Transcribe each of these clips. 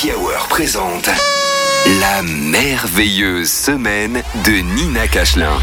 Happy Hour présente la merveilleuse semaine de Nina Cachelin.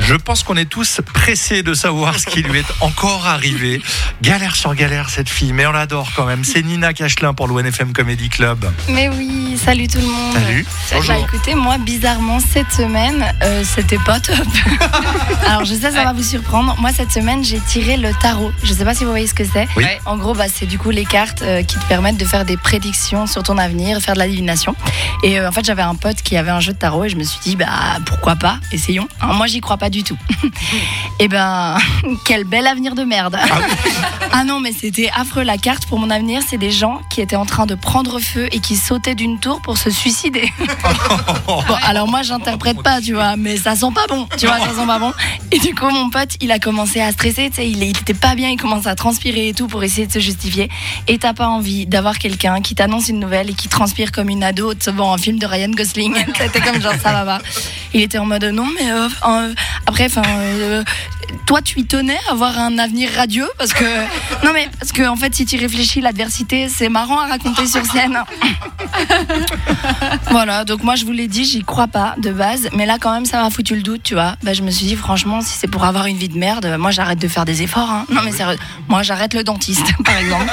Je pense qu'on est tous pressés de savoir ce qui lui est encore arrivé. Galère sur galère cette fille, mais on l'adore quand même. C'est Nina Cachelin pour l'ONFM Comedy Club. Mais oui, salut tout le monde. Salut. Bah écoutez, moi bizarrement cette semaine, euh, c'était pas top. Alors je sais ça va vous surprendre. Moi cette semaine j'ai tiré le tarot. Je sais pas si vous voyez ce que c'est. Oui. En gros bah, c'est du coup les cartes euh, qui te permettent de faire des prédictions sur ton avenir, faire de la divination. Et euh, en fait j'avais un pote qui avait un jeu de tarot et je me suis dit bah pourquoi pas, essayons. Alors, moi j'y crois pas du tout. et ben quel bel avenir de merde. Ah non, mais c'était affreux. La carte pour mon avenir, c'est des gens qui étaient en train de prendre feu et qui sautaient d'une tour pour se suicider. bon, alors moi, j'interprète pas, tu vois, mais ça sent pas bon, tu vois, ça sent pas bon. Et du coup, mon pote, il a commencé à stresser, tu sais, il, il était pas bien, il commence à transpirer et tout pour essayer de se justifier. Et t'as pas envie d'avoir quelqu'un qui t'annonce une nouvelle et qui transpire comme une ado devant un film de Ryan Gosling. C'était comme genre, ça va pas. Il était en mode, non, mais euh, euh, après, enfin, euh, toi, tu y tenais à avoir un avenir radieux parce que non mais parce que en fait, si tu réfléchis, l'adversité, c'est marrant à raconter sur scène. voilà, donc moi je vous l'ai dit, j'y crois pas de base, mais là quand même ça m'a foutu le doute, tu vois. Bah, je me suis dit franchement, si c'est pour avoir une vie de merde, moi j'arrête de faire des efforts. hein. Non mais sérieux, moi j'arrête le dentiste par exemple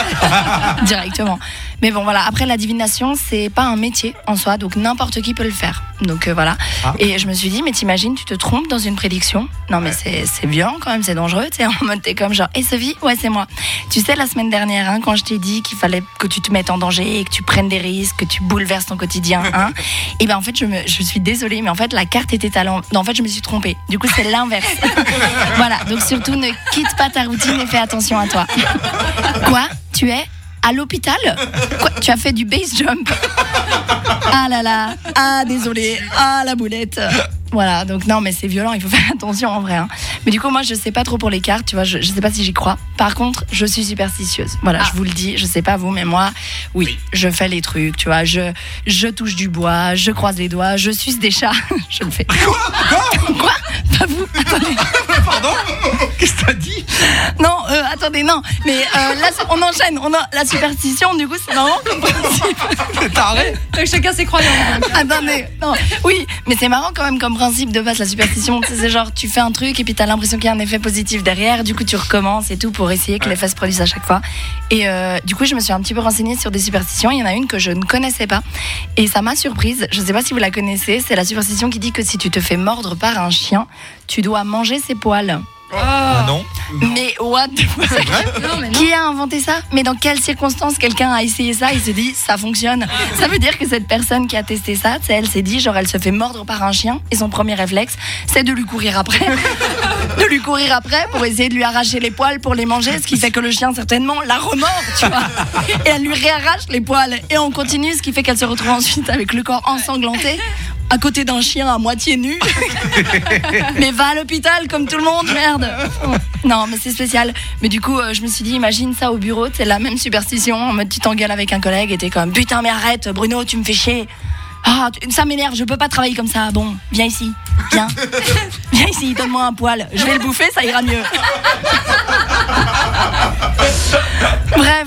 directement. Mais bon voilà, après la divination, c'est pas un métier en soi, donc n'importe qui peut le faire. Donc euh, voilà. Ah. Et je me suis dit, mais t'imagines, tu te trompes dans une prédiction Non mais c'est c'est violent quand même, c'est dangereux, tu sais, en mode t'es comme genre, et Sophie, ouais c'est moi. Tu sais la semaine dernière, hein, quand je t'ai dit qu'il fallait que tu te mettes en danger, que tu prennes des risques, que tu bouleverses ton quotidien, hein Et ben en fait, je me, je suis désolée, mais en fait la carte était à l'envers. Non, en fait, je me suis trompée. Du coup, c'est l'inverse. voilà. Donc surtout, ne quitte pas ta routine et fais attention à toi. Quoi? Tu es à l'hôpital Quoi Tu as fait du base jump Ah là là Ah désolé Ah la boulette voilà, donc non, mais c'est violent, il faut faire attention en vrai. hein. Mais du coup, moi, je sais pas trop pour les cartes, tu vois, je, je sais pas si j'y crois. Par contre, je suis superstitieuse. Voilà, je vous le dis, je sais pas vous, mais moi, oui, je fais les trucs, tu vois, je, je touche du bois, je croise les doigts, je suce des chats, je le fais. Quoi? Quoi? Pas vous Attendez. Pardon? Qu'est-ce que t'as dit? Attendez, non. Mais euh, là, on enchaîne. On a la superstition, du coup, c'est marrant comme principe. T'es taré Donc chacun ses croyances. donc. Attendez, non. Oui, mais c'est marrant quand même comme principe de base, la superstition. Tu sais, C'est genre, tu fais un truc et puis t'as l'impression qu'il y a un effet positif derrière. Du coup, tu recommences et tout pour essayer que l'effet se produise à chaque fois. Et euh, du coup, je me suis un petit peu renseignée sur des superstitions. Il y en a une que je ne connaissais pas. Et ça m'a surprise. Je sais pas si vous la connaissez. C'est la superstition qui dit que si tu te fais mordre par un chien, tu dois manger ses poils. Ah non Mais what the fuck? Non, mais non. Qui a inventé ça? Mais dans quelles circonstances quelqu'un a essayé ça Il se dit ça fonctionne? Ça veut dire que cette personne qui a testé ça, tu sais, elle s'est dit genre elle se fait mordre par un chien et son premier réflexe c'est de lui courir après, de lui courir après pour essayer de lui arracher les poils pour les manger, ce qui fait que le chien certainement la remord, tu vois. Et elle lui réarrache les poils et on continue, ce qui fait qu'elle se retrouve ensuite avec le corps ensanglanté. À côté d'un chien à moitié nu. mais va à l'hôpital comme tout le monde, merde. Non, mais c'est spécial. Mais du coup, euh, je me suis dit, imagine ça au bureau, c'est la même superstition. En mode, tu t'engueules avec un collègue et t'es comme, putain, mais arrête, Bruno, tu me fais chier. Ah, ça m'énerve, je peux pas travailler comme ça. Bon, viens ici, viens. Viens ici, donne-moi un poil. Je vais le bouffer, ça ira mieux.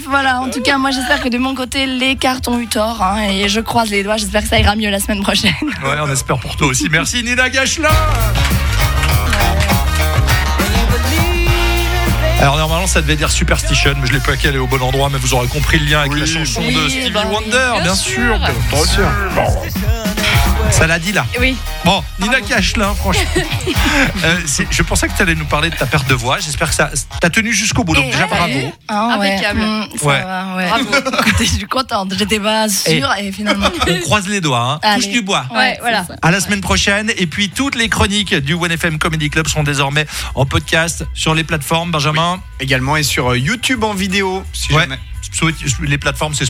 Voilà. En tout cas, moi, j'espère que de mon côté, les cartes ont eu tort. hein, et je croise les doigts. J'espère que ça ira mieux la semaine prochaine. Ouais, on espère pour toi aussi. Merci Nina Cachelin Alors normalement ça devait dire Superstition, mais je l'ai pas calé au bon endroit, mais vous aurez compris le lien avec la chanson de Stevie bah. Wonder, bien, Bien sûr. sûr. Bien sûr. Bon. Ça l'a dit là. Oui. Bon, Nina Cachelin, franchement. Euh, je pensais que tu allais nous parler de ta perte de voix. J'espère que ça t'as tenu jusqu'au bout. Donc Et déjà ouais. bravo. Ah ouais, Impeccable. mm, ça Ouais. va, ouais. Bravo. Écoutez, je suis contente. J'étais pas sûre et, finalement. On croise les doigts, hein. Touche du bois. Ouais, voilà. ça. À la semaine prochaine. Et puis toutes les chroniques du OneFM Comedy Club seront désormais en podcast sur les plateformes. Benjamin, Également et sur euh, YouTube en vidéo. Si Ouais. jamais. Sur les plateformes, c'est